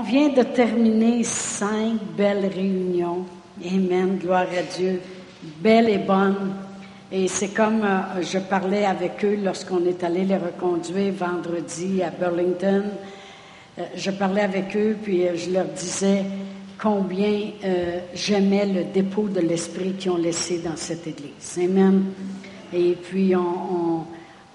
On vient de terminer cinq belles réunions. Amen, gloire à Dieu. Belle et bonne. Et c'est comme euh, je parlais avec eux lorsqu'on est allé les reconduire vendredi à Burlington. Euh, je parlais avec eux, puis euh, je leur disais combien j'aimais le dépôt de l'Esprit qu'ils ont laissé dans cette Église. Amen. Et puis on,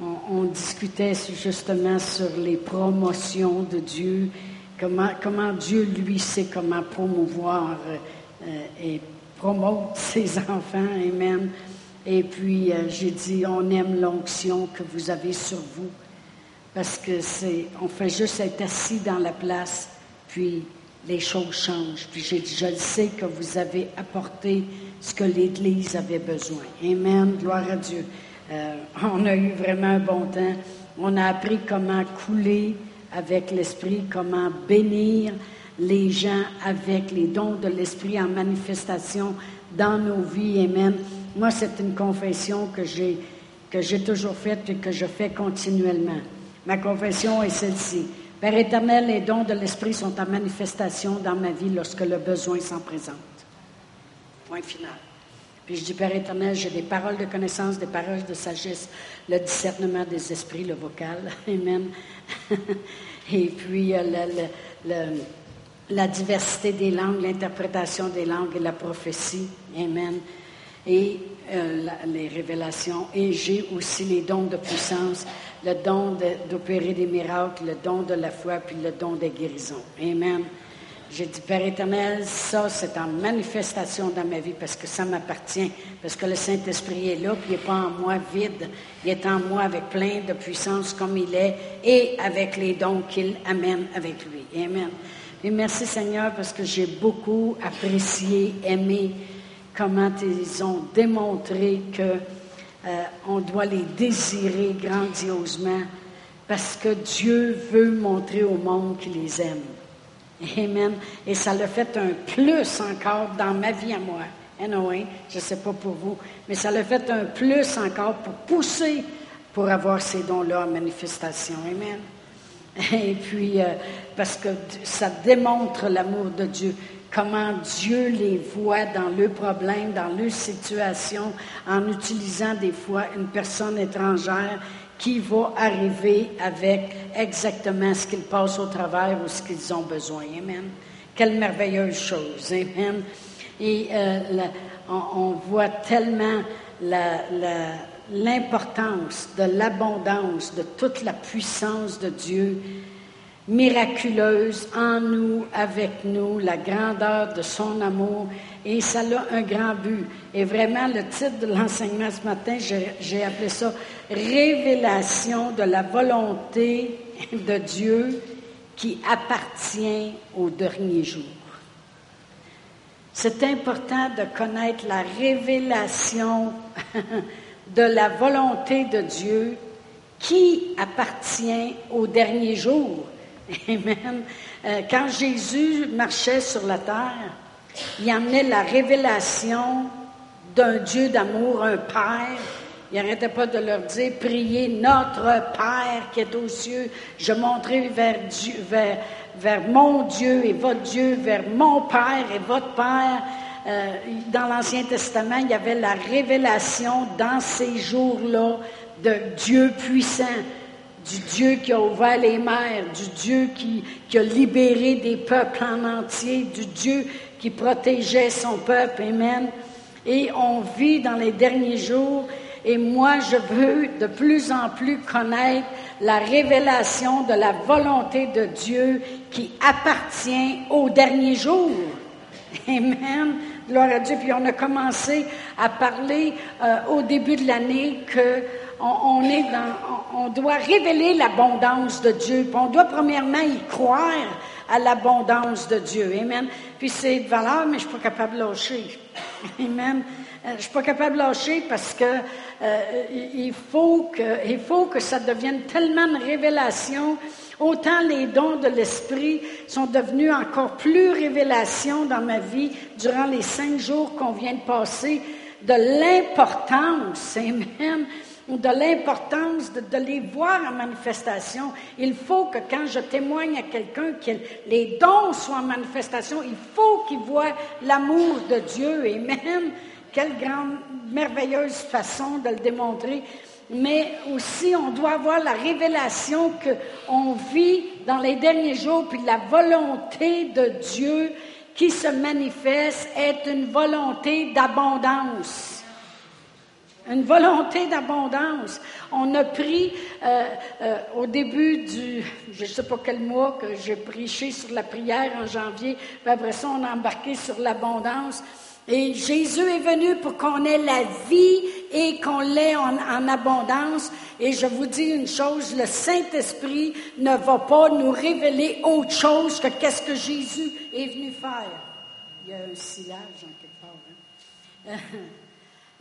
on discutait justement sur les promotions de Dieu Comment, Dieu, lui, sait comment promouvoir euh, et promouvoir ses enfants. Amen. Et puis, euh, j'ai dit, on aime l'onction que vous avez sur vous. Parce que c'est, on fait juste être assis dans la place, puis les choses changent. Puis j'ai dit, je le sais que vous avez apporté ce que l'Église avait besoin. Amen. Gloire à Dieu. Euh, on a eu vraiment un bon temps. On a appris comment couler avec l'Esprit, comment bénir les gens avec les dons de l'Esprit en manifestation dans nos vies. Amen. Moi, c'est une confession que j'ai, que j'ai toujours faite et que je fais continuellement. Ma confession est celle-ci. Père éternel, les dons de l'Esprit sont en manifestation dans ma vie lorsque le besoin s'en présente. Point final. Puis je dis, Père éternel, j'ai des paroles de connaissance, des paroles de sagesse, le discernement des esprits, le vocal. Amen. Et puis euh, la, diversité des langues, l'interprétation des langues et la prophétie. Amen. Et euh, les révélations. Et j'ai aussi les dons de puissance, le don d'opérer des miracles, le don de la foi, puis le don des guérisons. Amen. J'ai dit, Père éternel, ça, c'est en manifestation dans ma vie parce que ça m'appartient, parce que le Saint-Esprit est là, puis il n'est pas en moi vide, il est en moi avec plein de puissance comme il est et avec les dons qu'il amène avec lui. Amen. Et merci Seigneur parce que j'ai beaucoup apprécié, aimé comment ils ont démontré que euh, on doit les désirer grandiosement parce que Dieu veut montrer au monde qu'il les aime. Amen. Et ça l'a fait un plus encore dans ma vie à moi. Anyway, je ne sais pas pour vous, mais ça l'a fait un plus encore pour pousser pour avoir ces dons-là en manifestation. Amen. Et puis, euh, parce que ça démontre l'amour de Dieu, comment Dieu les voit dans leurs problèmes, dans leurs situations, en utilisant des fois une personne étrangère qui va arriver avec exactement ce qu'ils passent au travers ou ce qu'ils ont besoin. Amen. Quelle merveilleuse chose. Amen. Et euh, on, voit tellement l'importance de l'abondance, de toute la puissance de Dieu miraculeuse en nous, avec nous, la grandeur de son amour, et ça a un grand but. Et vraiment, le titre de l'enseignement ce matin, j'ai appelé ça Révélation de la volonté de Dieu qui appartient au dernier jour. C'est important de connaître la révélation de la volonté de Dieu qui appartient au dernier jour. Amen. Euh, quand Jésus marchait sur la terre, il amenait la révélation d'un Dieu d'amour, un Père. Il n'arrêtait pas de leur dire, priez notre Père qui est aux cieux. Je montrerai vers, mon Dieu et votre Dieu, vers mon Père et votre Père. Euh, dans l'Ancien Testament, il y avait la révélation dans ces jours-là de Dieu puissant du Dieu qui a ouvert les mers, du Dieu qui, qui, a libéré des peuples en entier, du Dieu qui protégeait son peuple. Amen. Et on vit dans les derniers jours. Et moi, je veux de plus en plus connaître la révélation de la volonté de Dieu qui appartient au dernier jour. Amen. Gloire à Dieu. Puis on a commencé à parler euh, au début de l'année que on, est dans, on, doit révéler l'abondance de Dieu. Puis on doit premièrement y croire à l'abondance de Dieu. Amen. Puis c'est de valeur, mais je ne suis pas capable de lâcher. Amen. Euh, je ne suis pas capable de lâcher parce que euh, il, faut que il faut que ça devienne tellement une révélation. Autant les dons de l'Esprit sont devenus encore plus révélations dans ma vie durant les cinq jours qu'on vient de passer, de l'importance, amen, de l'importance de, les voir en manifestation. Il faut que quand je témoigne à quelqu'un que les dons soient en manifestation, il faut qu'il voit l'amour de Dieu et même quelle grande, merveilleuse façon de le démontrer. Mais aussi, on doit avoir la révélation qu'on vit dans les derniers jours, puis la volonté de Dieu qui se manifeste est une volonté d'abondance une volonté d'abondance. On a pris euh, euh, au début du, je ne sais pas quel mois que j'ai prêché sur la prière en janvier, puis après ça on a embarqué sur l'abondance. Et Jésus est venu pour qu'on ait la vie et qu'on l'ait en, abondance. Et je vous dis une chose, le Saint-Esprit ne va pas nous révéler autre chose que qu'est-ce que Jésus est venu faire. Il y a un sillage en quelque part. Hein?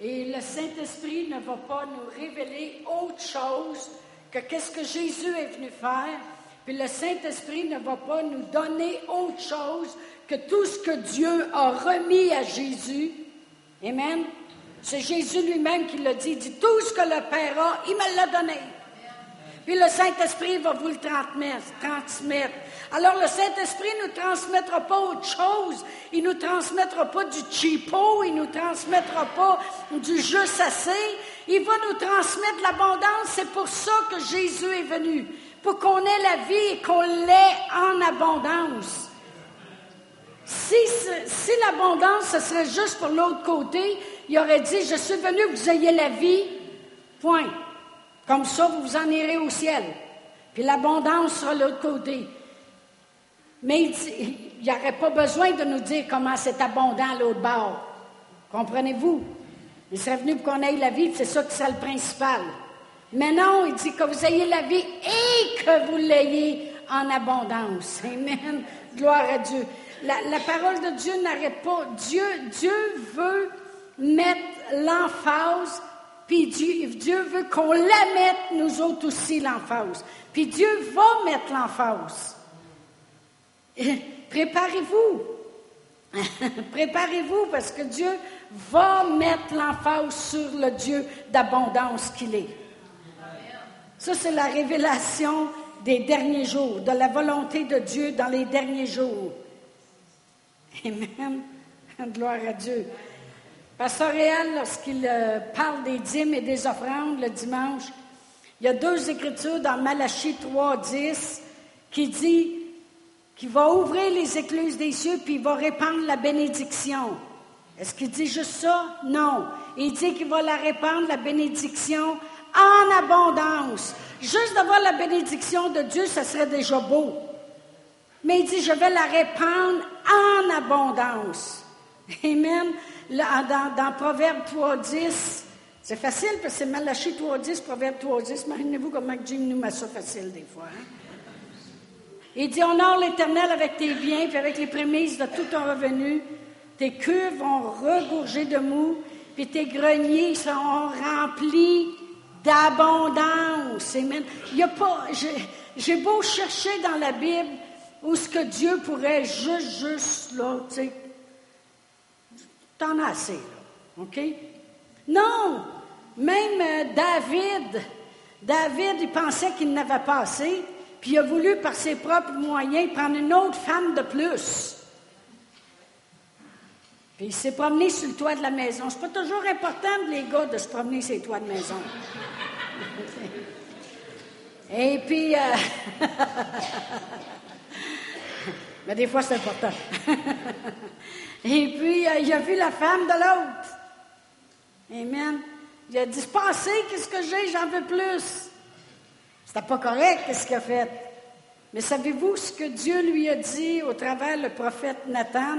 Et le Saint-Esprit ne va pas nous révéler autre chose que qu'est-ce que Jésus est venu faire. Puis le Saint-Esprit ne va pas nous donner autre chose que tout ce que Dieu a remis à Jésus. Amen. C'est Jésus lui-même qui l'a dit. Il dit tout ce que le Père a, il me l'a donné. Puis le Saint-Esprit va vous le transmettre. Alors le Saint-Esprit ne nous transmettra pas autre chose. Il ne nous transmettra pas du cheapo, il ne nous transmettra pas du juste assez. Il va nous transmettre l'abondance. C'est pour ça que Jésus est venu, pour qu'on ait la vie et qu'on l'ait en abondance. Si, si l'abondance, ce serait juste pour l'autre côté, il aurait dit, je suis venu que vous ayez la vie, point. Comme ça, vous en irez au ciel. Puis l'abondance sera de l'autre côté. Mais il n'y aurait pas besoin de nous dire comment c'est abondant l'autre bord. Comprenez-vous? Il serait venu pour qu'on ait la vie, c'est ça qui c'est le principal. Mais non, il dit que vous ayez la vie et que vous l'ayez en abondance. Amen. Gloire à Dieu. La, la parole de Dieu n'arrête pas. Dieu, Dieu veut mettre l'emphase puis Dieu, veut qu'on la mette, nous autres aussi, l'emphase. Puis Dieu va mettre l'emphase. Préparez-vous. Préparez-vous parce que Dieu va mettre l'emphase sur le Dieu d'abondance qu'il est. Ça, c'est la révélation des derniers jours, de la volonté de Dieu dans les derniers jours. Amen. Gloire à Dieu. Pasteur Réal, lorsqu'il euh, parle des dîmes et des offrandes le dimanche, il y a deux écritures dans Malachie 3, 10 qui dit qu'il va ouvrir les écluses des cieux puis il va répandre la bénédiction. Est-ce qu'il dit juste ça? Non. Il dit qu'il va la répandre, la bénédiction, en abondance. Juste d'avoir la bénédiction de Dieu, ça serait déjà beau. Mais il dit, je vais la répandre en abondance. Amen dans, dans Proverbe 3.10, c'est facile parce que c'est Malachie 3.10, Proverbe 3.10. Imaginez-vous comment Jim nous met ça facile des fois. Hein? Il dit Honore l'Éternel avec tes biens, puis avec les prémices de tout ton revenu. Tes cuves vont regorger de mou, puis tes greniers seront remplis d'abondance. Il y a pas. J'ai beau chercher dans la Bible où ce que Dieu pourrait juste, juste, là, tu sais, T'en as assez, là. OK? Non! Même euh, David, David, il pensait qu'il n'avait pas assez, puis il a voulu, par ses propres moyens, prendre une autre femme de plus. Puis il s'est promené sur le toit de la maison. C'est pas toujours important, les gars, de se promener sur le toit de maison. Et puis, euh, mais des fois, c'est important. Et puis, euh, il a vu la femme de l'autre. Amen. Il a passé, qu'est-ce que j'ai, j'en veux plus. C'était pas correct, qu'est-ce qu'il a fait. Mais savez-vous ce que Dieu lui a dit au travers le prophète Nathan?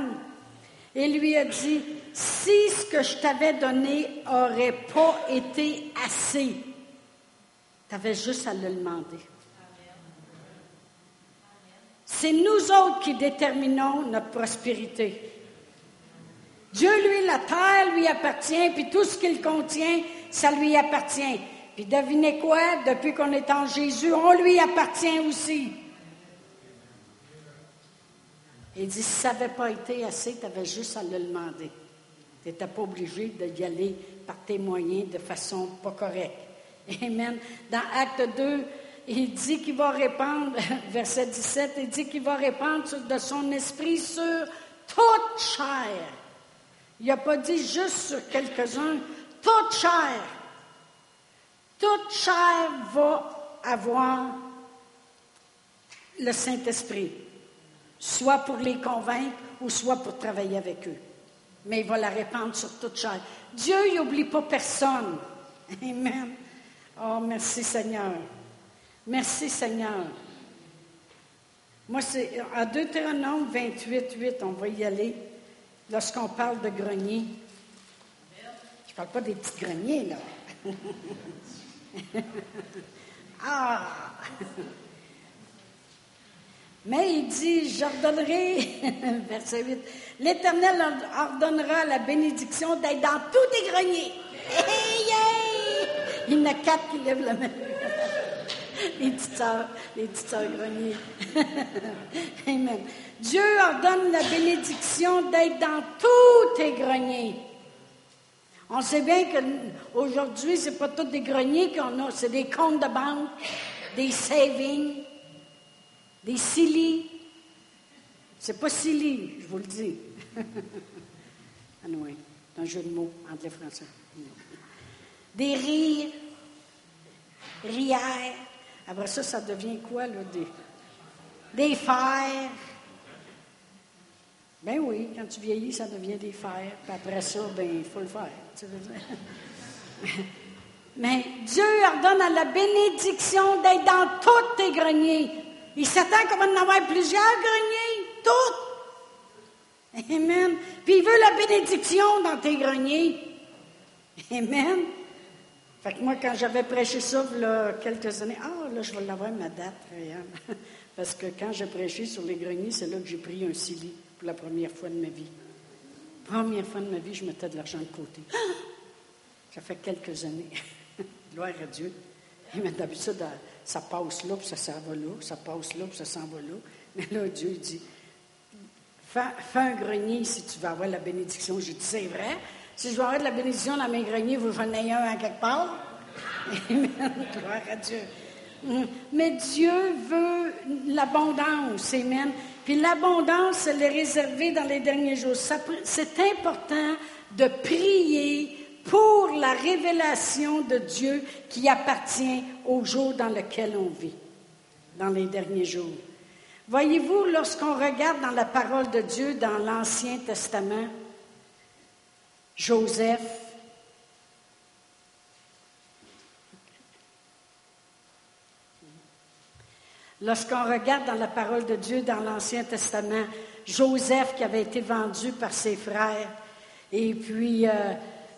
Il lui a dit, si ce que je t'avais donné aurait pas été assez, tu avais juste à le demander. C'est nous autres qui déterminons notre prospérité. Dieu, lui, la terre lui appartient, puis tout ce qu'il contient, ça lui appartient. Puis devinez quoi, depuis qu'on est en Jésus, on lui appartient aussi. Il dit, si ça n'avait pas été assez, tu avais juste à le demander. Tu n'étais pas obligé d'y aller par tes de façon pas correcte. Amen. Dans Acte 2, il dit qu'il va répandre, verset 17, il dit qu'il va répandre de son esprit sur toute chair. Il n'a pas dit juste sur quelques-uns, toute chair. Toute chair va avoir le Saint-Esprit, soit pour les convaincre ou soit pour travailler avec eux. Mais il va la répandre sur toute chair. Dieu n'oublie pas personne. Amen. Oh, merci Seigneur. Merci Seigneur. Moi, c'est à Deutéronome 28, 8, on va y aller. Lorsqu'on parle de grenier, je ne parle pas des petits greniers, là. ah! Mais il dit, j'ordonnerai, verset 8, l'Éternel ordonnera la bénédiction d'être dans tous les greniers. Il y en a quatre qui lèvent la main. les petites sœurs, les greniers. Amen. Dieu ordonne la bénédiction d'être dans tous tes greniers. On sait bien qu'aujourd'hui, ce n'est pas tous des greniers qu'on a, c'est des comptes de banque, des savings, des silly. C'est pas silly, je vous le dis. anyway, c'est un jeu de mots entre les Français. Des rires, rières. Après ça, ça devient quoi, là? Des, des fers? Ben oui, quand tu vieillis, ça devient des fers. Puis après ça, ben, il faut le faire. Tu veux dire. Mais Dieu ordonne à la bénédiction d'être dans tous tes greniers. Il s'attend qu'on va en avoir plusieurs greniers, toutes. Amen. Puis il veut la bénédiction dans tes greniers. Amen. Fait que moi, quand j'avais prêché ça, il a quelques années, ah, là, je vais l'avoir ma date, Parce que quand j'ai prêché sur les greniers, c'est là que j'ai pris un sili pour la première fois de ma vie. Première fois de ma vie, je mettais de l'argent de côté. Ça fait quelques années. Gloire à Dieu. Et d'habitude, ça passe là, puis ça s'en va là, ça passe là, puis ça s'en va là. Mais là, Dieu dit, fais, un grenier si tu veux avoir la bénédiction. J'ai dit, c'est vrai. Si je veux avoir de la bénédiction dans mes greniers, vous en ayez un à quelque part. Amen. Gloire à Dieu. Mm. Mais Dieu veut l'abondance. Amen. Puis l'abondance, elle est réservée dans les derniers jours. C'est important de prier pour la révélation de Dieu qui appartient au jour dans lequel on vit, dans les derniers jours. Voyez-vous, lorsqu'on regarde dans la parole de Dieu dans l'Ancien Testament, Joseph, Lorsqu'on regarde dans la parole de Dieu dans l'Ancien Testament, Joseph qui avait été vendu par ses frères, et puis euh,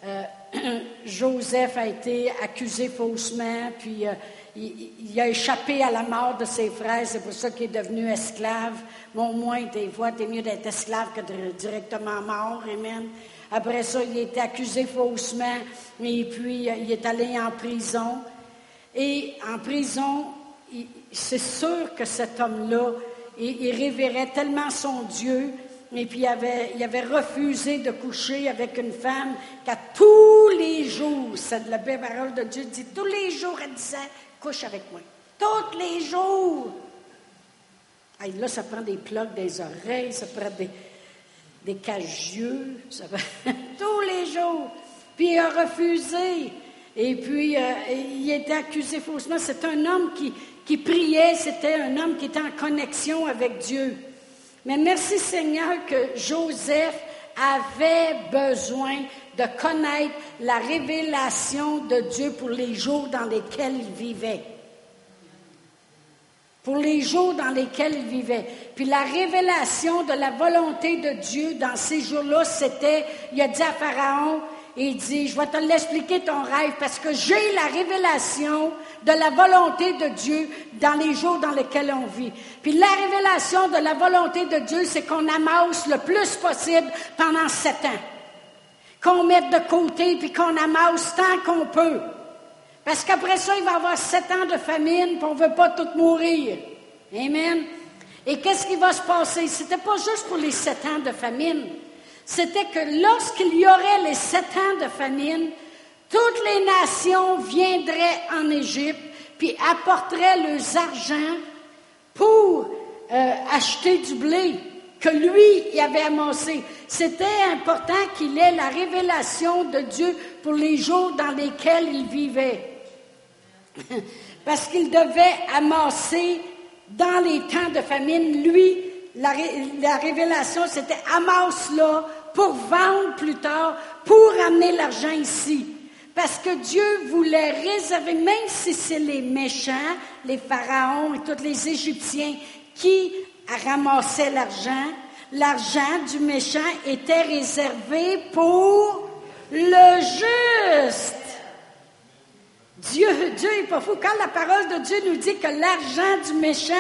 euh, Joseph a été accusé faussement, puis euh, il, a échappé à la mort de ses frères, c'est pour ça qu'il est devenu esclave. Mais au moins, des fois, c'est mieux d'être esclave que directement mort, amen. Après ça, il a été accusé faussement, et puis il est allé en prison. Et en prison, c'est sûr que cet homme-là, il, révérait tellement son Dieu, et puis il avait, refusé de coucher avec une femme qu'à tous les jours, c'est la belle parole de Dieu, dit tous les jours, elle disait, couche avec moi. Tous les jours. là, ça prend des plaques des oreilles, ça prend des, des cagieux, tous les jours. Puis il a refusé. Et puis, euh, il était accusé faussement. C'est un homme qui priait, c'était un homme qui était en connexion avec Dieu. Mais merci Seigneur que Joseph avait besoin de connaître la révélation de Dieu pour les jours dans lesquels il vivait. Pour les jours dans lesquels il vivait. Puis la révélation de la volonté de Dieu dans ces jours-là, c'était, il a dit à Pharaon, il dit, je vais te l'expliquer ton rêve parce que j'ai la révélation de la volonté de Dieu dans les jours dans lesquels on vit. Puis la révélation de la volonté de Dieu, c'est qu'on amasse le plus possible pendant sept ans. Qu'on mette de côté puis qu'on amasse tant qu'on peut. Parce qu'après ça, il va y avoir sept ans de famine puis on ne veut pas tout mourir. Amen. Et qu'est-ce qui va se passer? C'était pas juste pour les sept ans de famine c'était que lorsqu'il y aurait les sept ans de famine, toutes les nations viendraient en Égypte, puis apporteraient leurs argent pour euh, acheter du blé que lui y avait amassé. C'était important qu'il ait la révélation de Dieu pour les jours dans lesquels il vivait. Parce qu'il devait amasser dans les temps de famine. Lui, la, la révélation, c'était amasse là pour vendre plus tard, pour amener l'argent ici. Parce que Dieu voulait réserver, même si c'est les méchants, les pharaons et tous les Égyptiens qui ramassaient l'argent, l'argent du méchant était réservé pour le juste. Dieu, Dieu est pas fou. Quand la parole de Dieu nous dit que l'argent du méchant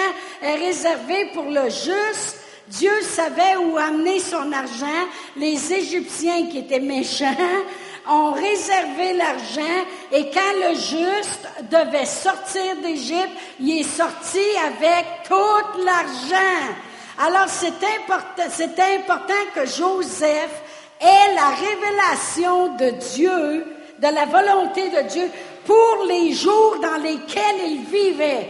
est réservé pour le juste, Dieu savait où amener son argent. Les Égyptiens qui étaient méchants ont réservé l'argent et quand le juste devait sortir d'Égypte, il est sorti avec tout l'argent. Alors c'est important que Joseph ait la révélation de Dieu, de la volonté de Dieu pour les jours dans lesquels il vivait.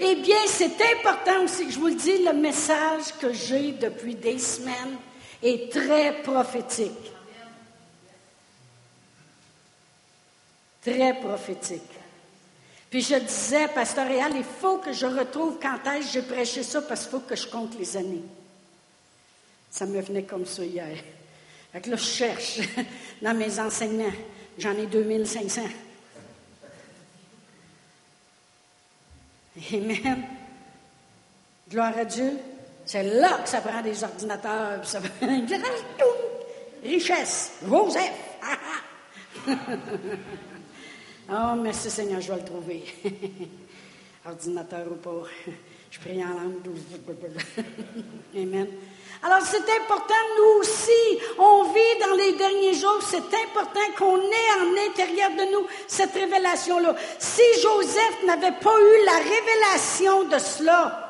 Eh bien, c'est important aussi que je vous le dis, le message que j'ai depuis des semaines est très prophétique. Très prophétique. Puis je disais, Pasteur Réal, il faut que je retrouve quand est-ce que j'ai prêché ça parce qu'il faut que je compte les années. Ça me venait comme ça hier. Fait que je cherche dans mes enseignements. J'en ai 2500. Amen. Gloire à Dieu. C'est là que ça prend des ordinateurs. ça prend richesse. Joseph. oh, merci Seigneur, je vais le trouver. Ordinateur ou pas. Je prie en langue. Amen. Alors c'est important, nous aussi, on vit dans les derniers jours, c'est important qu'on ait en intérieur de nous cette révélation-là. Si Joseph n'avait pas eu la révélation de cela,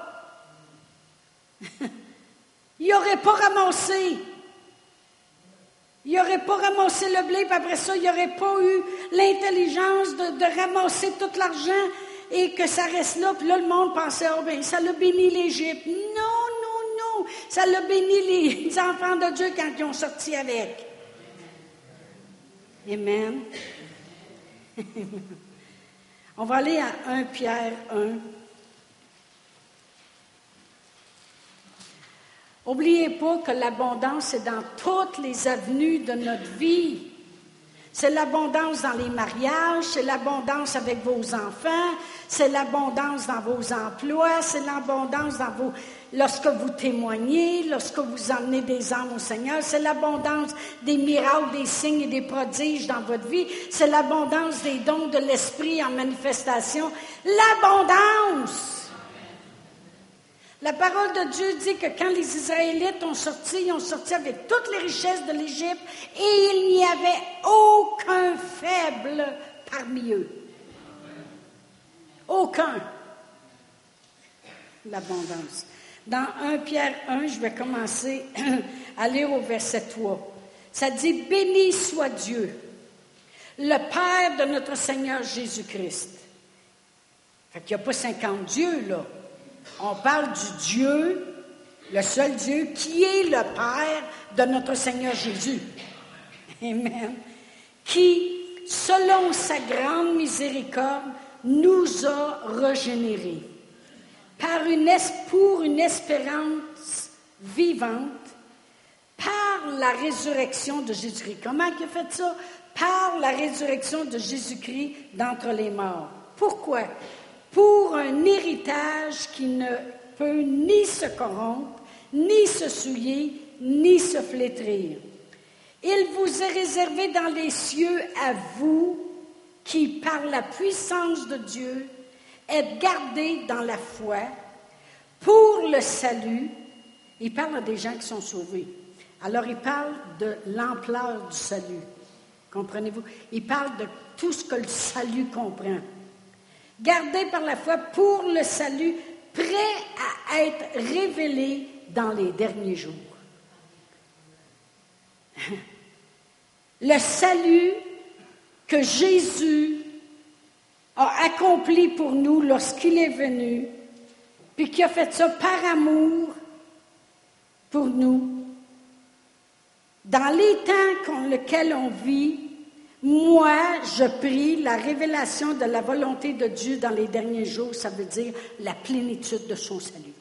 il n'aurait pas ramassé. Il n'aurait pas ramassé le blé, puis après ça, il n'aurait pas eu l'intelligence de, ramasser tout l'argent et que ça reste là. Puis là, le monde pensait, oh bien, ça l'a béni l'Égypte. Non, ça l'a béni les enfants de Dieu quand ils ont sorti avec. Amen. On va aller à 1 Pierre 1. N'oubliez pas que l'abondance est dans toutes les avenues de notre vie. C'est l'abondance dans les mariages, c'est l'abondance avec vos enfants, c'est l'abondance dans vos emplois, c'est l'abondance lorsque vous témoignez, lorsque vous emmenez des âmes au Seigneur. C'est l'abondance des miracles, des signes et des prodiges dans votre vie. C'est l'abondance des dons de l'Esprit en manifestation. L'abondance. La parole de Dieu dit que quand les Israélites ont sorti, ils ont sorti avec toutes les richesses de l'Égypte et il n'y avait aucun faible parmi eux. Aucun. L'abondance. Dans 1 Pierre 1, je vais commencer à lire au verset 3. Ça dit, Béni soit Dieu, le Père de notre Seigneur Jésus-Christ. Fait qu'il n'y a pas 50 dieux, là. On parle du Dieu, le seul Dieu, qui est le Père de notre Seigneur Jésus. Amen. Qui, selon sa grande miséricorde, nous a régénérés par une, pour une espérance vivante par la résurrection de Jésus-Christ. Comment il a fait ça? Par la résurrection de Jésus-Christ d'entre les morts. Pourquoi? Pour un héritage qui ne peut ni se corrompre, ni se souiller, ni se flétrir. Il vous est réservé dans les cieux à vous qui, par la puissance de Dieu, être gardé dans la foi pour le salut. Il parle des gens qui sont sauvés. Alors il parle de l'ampleur du salut. Comprenez-vous? Il parle de tout ce que le salut comprend. Gardé par la foi pour le salut, prêt à être révélé dans les derniers jours. Le salut que Jésus a accompli pour nous lorsqu'il est venu, puis qui a fait ça par amour pour nous. Dans les temps dans lesquels on vit, moi, je prie la révélation de la volonté de Dieu dans les derniers jours, ça veut dire la plénitude de son salut,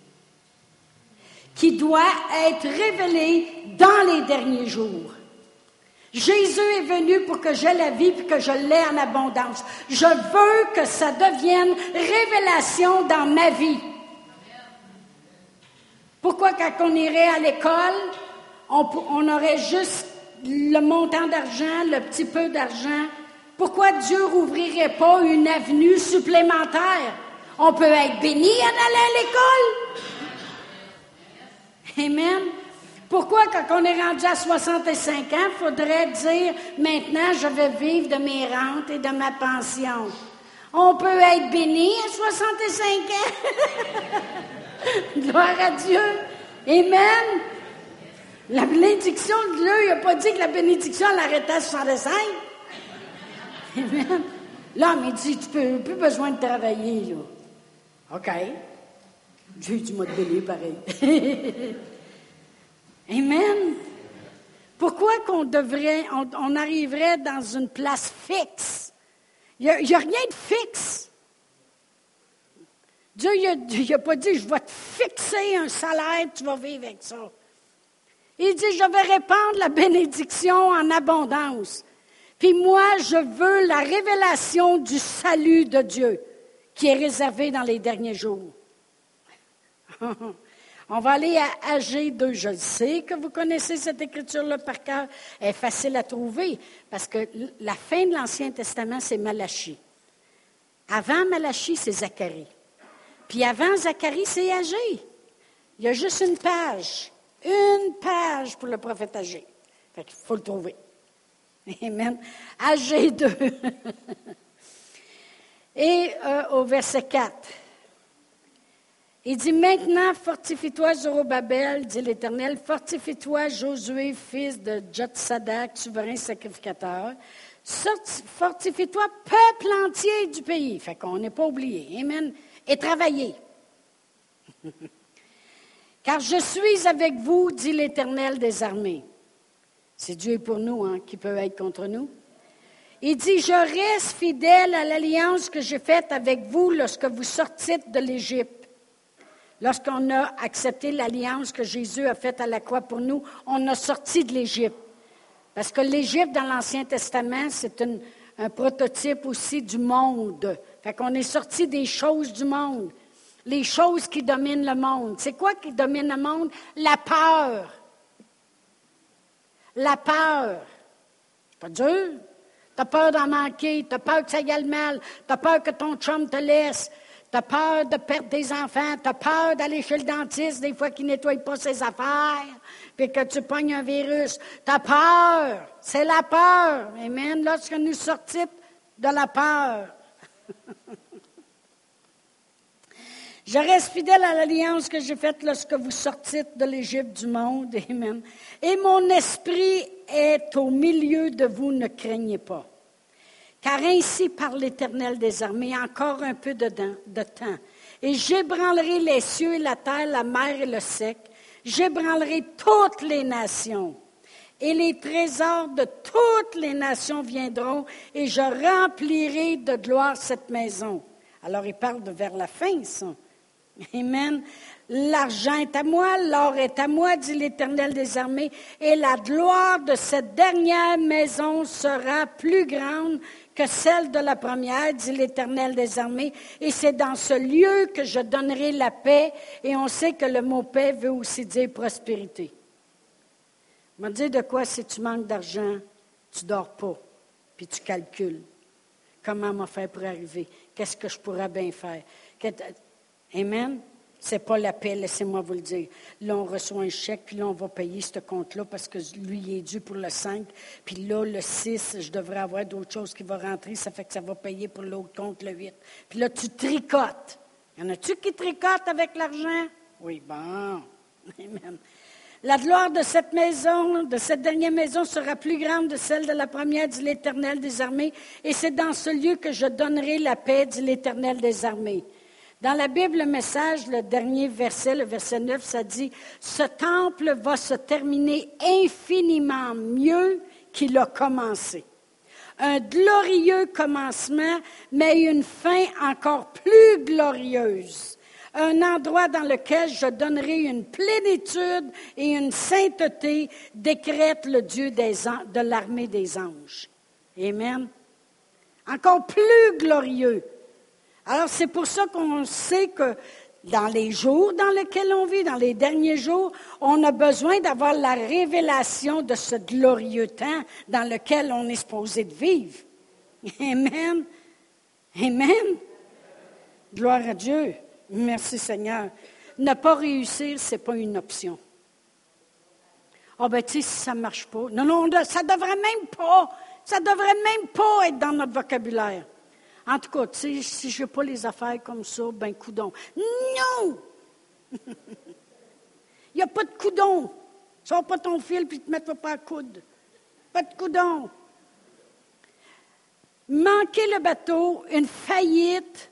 qui doit être révélée dans les derniers jours. Jésus est venu pour que j'aie la vie et que je l'ai en abondance. Je veux que ça devienne révélation dans ma vie. Pourquoi quand on irait à l'école, on, aurait juste le montant d'argent, le petit peu d'argent? Pourquoi Dieu rouvrirait pas une avenue supplémentaire? On peut être béni en allant à l'école. Amen. Pourquoi, quand on est rendu à 65 ans, faudrait dire maintenant je vais vivre de mes rentes et de ma pension? On peut être béni à 65 ans. Gloire à Dieu. Amen. La bénédiction de Dieu, il n'a pas dit que la bénédiction l'arrêtait à 65. Amen. L'homme, il dit, tu n'as plus besoin de travailler, là. OK. Dieu, tu m'as béni pareil. Amen. Pourquoi qu'on devrait, on, arriverait dans une place fixe? Il n'y a, rien de fixe. Dieu n'a pas dit, je vais te fixer un salaire, tu vas vivre avec ça. Il dit, je vais répandre la bénédiction en abondance. Puis moi, je veux la révélation du salut de Dieu qui est réservé dans les derniers jours. On va aller à AG2. Je sais que vous connaissez cette écriture-là par cœur. Elle est facile à trouver parce que la fin de l'Ancien Testament, c'est Malachie. Avant Malachie, c'est Zacharie. Puis avant Zacharie, c'est AG. Il y a juste une page. Une page pour le prophète AG. Fait qu'il faut le trouver. Amen. AG2. Et euh, au verset 4. Il dit maintenant, fortifie-toi, Zorobabel, dit l'Éternel, fortifie-toi, Josué, fils de Jotsadak, souverain sacrificateur. Fortifie-toi, peuple entier du pays. Fait qu'on n'est pas oublié. Amen. Et travaillez. Car je suis avec vous, dit l'Éternel des armées. C'est Dieu pour nous, hein, qui peut être contre nous. Il dit, je reste fidèle à l'alliance que j'ai faite avec vous lorsque vous sortîtes de l'Égypte. Lorsqu'on a accepté l'alliance que Jésus a faite à la croix pour nous, on a sorti de l'Égypte. Parce que l'Égypte, dans l'Ancien Testament, c'est un prototype aussi du monde. Fait qu'on est sorti des choses du monde. Les choses qui dominent le monde. C'est quoi qui domine le monde? La peur. La peur. C'est pas dur. Tu as peur d'en manquer, tu as peur que ça y aille mal, tu as peur que ton chum te laisse, tu as peur de perdre des enfants, tu as peur d'aller chez le dentiste des fois qu'il ne nettoie pas ses affaires, puis que tu pognes un virus. Tu as peur. C'est la peur. Amen. Lorsque nous sortons de la peur. Je reste fidèle à l'alliance que j'ai faite lorsque vous sortîtes de l'Égypte du monde. Amen. Et mon esprit est au milieu de vous, ne craignez pas. Car ainsi parle l'Éternel des armées, encore un peu de, temps. Et j'ébranlerai les cieux et la terre, la mer et le sec. J'ébranlerai toutes les nations. Et les trésors de toutes les nations viendront, et je remplirai de gloire cette maison. Alors il parle de vers la fin, ça. Amen. L'argent est à moi, l'or est à moi, dit l'Éternel des armées, et la gloire de cette dernière maison sera plus grande que celle de la première, dit l'Éternel des armées, et c'est dans ce lieu que je donnerai la paix, et on sait que le mot paix veut aussi dire prospérité. Je dire de quoi si tu manques d'argent, tu dors pas, puis tu calcules. Comment m'a fait pour arriver? Qu'est-ce que je pourrais bien faire? Amen. C'est pas la paix, laissez-moi vous le dire. Là, on reçoit un chèque, puis là, on va payer ce compte-là parce que lui, il est dû pour le 5. Puis là, le 6, je devrais avoir d'autres choses qui vont rentrer. Ça fait que ça va payer pour l'autre compte, le 8. Puis là, tu tricotes. Y en a-tu qui tricotent avec l'argent? Oui, bon. Amen. La gloire de cette maison, de cette dernière maison, sera plus grande de celle de la première, dit l'Éternel des armées, et c'est dans ce lieu que je donnerai la paix, dit l'Éternel des armées. Dans la Bible, le message, le dernier verset, le verset 9, ça dit, ce temple va se terminer infiniment mieux qu'il a commencé. Un glorieux commencement, mais une fin encore plus glorieuse. Un endroit dans lequel je donnerai une plénitude et une sainteté, décrète le Dieu de l'armée des anges. Amen. Encore plus glorieux. Alors c'est pour ça qu'on sait que dans les jours dans lesquels on vit, dans les derniers jours, on a besoin d'avoir la révélation de ce glorieux temps dans lequel on est supposé de vivre. Amen. Amen. Gloire à Dieu. Merci Seigneur. Ne pas réussir, ce n'est pas une option. Ah oh ben tu sais, si ça ne marche pas. Non, non, ça ne devrait même pas. Ça devrait même pas être dans notre vocabulaire. En tout cas, si je n'ai pas les affaires comme ça, ben coudon. Non! Il n'y a pas de coudon. Sors pas ton fil puis te mets pas à coude. Pas de coudon. Manquer le bateau, une faillite,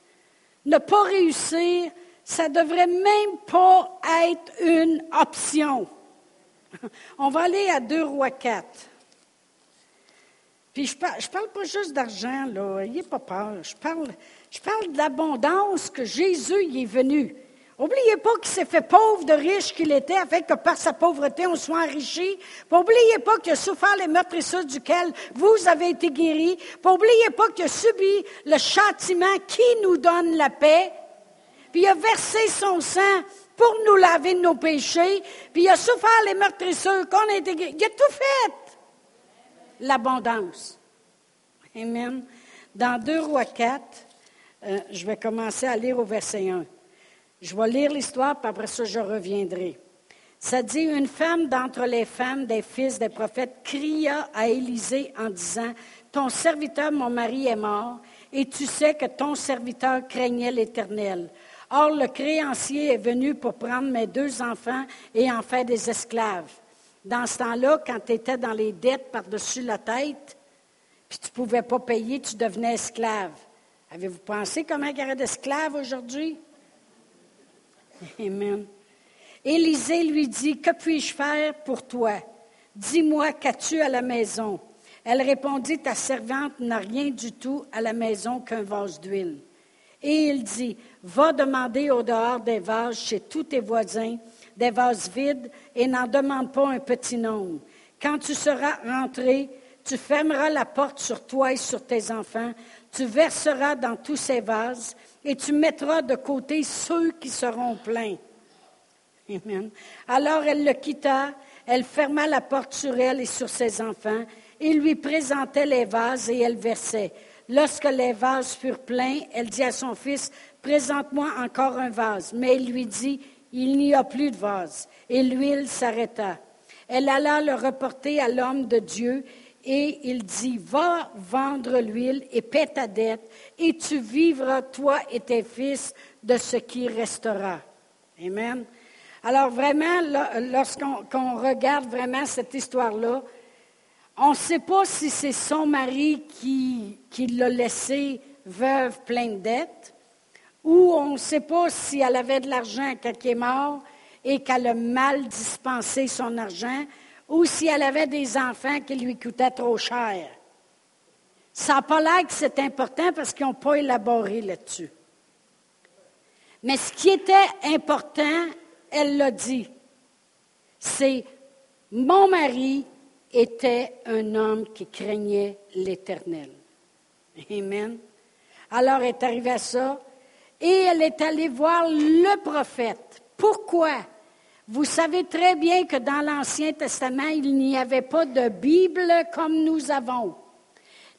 ne pas réussir, ça ne devrait même pas être une option. On va aller à 2 rois 4. Puis je parle, parle pas juste d'argent, là. N'ayez pas peur. Je parle, je parle de l'abondance que Jésus y est venu. N'oubliez pas qu'il s'est fait pauvre de riche qu'il était, afin que par sa pauvreté, on soit enrichi. N'oubliez pas qu'il a souffert les meurtrissures duquel vous avez été guéris. N'oubliez pas qu'il a subi le châtiment qui nous donne la paix. Puis il a versé son sang pour nous laver de nos péchés. Puis il a souffert les meurtrissures qu'on a été guéris. Il a tout fait l'abondance. Amen. Dans 2 Rois 4, euh, je vais commencer à lire au verset 1. Je vais lire l'histoire, puis après ça, je reviendrai. Ça dit, une femme d'entre les femmes des fils des prophètes cria à Élisée en disant, Ton serviteur, mon mari, est mort, et tu sais que ton serviteur craignait l'Éternel. Or, le créancier est venu pour prendre mes deux enfants et en faire des esclaves. Dans ce temps-là, quand tu étais dans les dettes par-dessus la tête, puis tu ne pouvais pas payer, tu devenais esclave. Avez-vous pensé comment il y aurait d'esclaves aujourd'hui? Amen. Élisée lui dit, Que puis-je faire pour toi? Dis-moi, qu'as-tu à la maison? Elle répondit, Ta servante n'a rien du tout à la maison qu'un vase d'huile. Et il dit, Va demander au dehors des vases chez tous tes voisins des vases vides et n'en demande pas un petit nombre. Quand tu seras rentré, tu fermeras la porte sur toi et sur tes enfants, tu verseras dans tous ces vases et tu mettras de côté ceux qui seront pleins. Amen. Alors elle le quitta, elle ferma la porte sur elle et sur ses enfants, et lui présentait les vases et elle versait. Lorsque les vases furent pleins, elle dit à son fils, Présente-moi encore un vase. Mais il lui dit, il n'y a plus de vase. Et l'huile s'arrêta. Elle alla le reporter à l'homme de Dieu et il dit, va vendre l'huile et paie ta dette et tu vivras, toi et tes fils, de ce qui restera. Amen. Alors vraiment, lorsqu'on regarde vraiment cette histoire-là, on ne sait pas si c'est son mari qui, qui l'a laissé veuve pleine de dettes, ou on ne sait pas si elle avait de l'argent quand elle est mort et qu'elle a mal dispensé son argent, ou si elle avait des enfants qui lui coûtaient trop cher. Ça n'a pas l'air que c'est important parce qu'ils n'ont pas élaboré là-dessus. Mais ce qui était important, elle l'a dit, c'est mon mari était un homme qui craignait l'Éternel. Amen. Alors est arrivé à ça, et elle est allée voir le prophète. Pourquoi? Vous savez très bien que dans l'Ancien Testament, il n'y avait pas de Bible comme nous avons.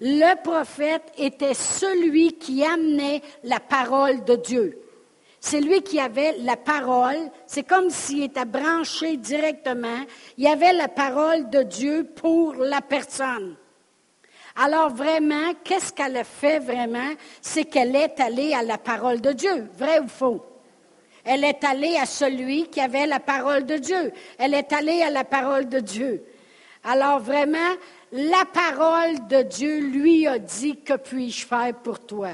Le prophète était celui qui amenait la parole de Dieu. C'est lui qui avait la parole. C'est comme s'il était branché directement. Il avait la parole de Dieu pour la personne. Alors vraiment, qu'est-ce qu'elle a fait vraiment? C'est qu'elle est allée à la parole de Dieu, vrai ou faux? Elle est allée à celui qui avait la parole de Dieu. Elle est allée à la parole de Dieu. Alors vraiment, la parole de Dieu lui a dit, que puis-je faire pour toi?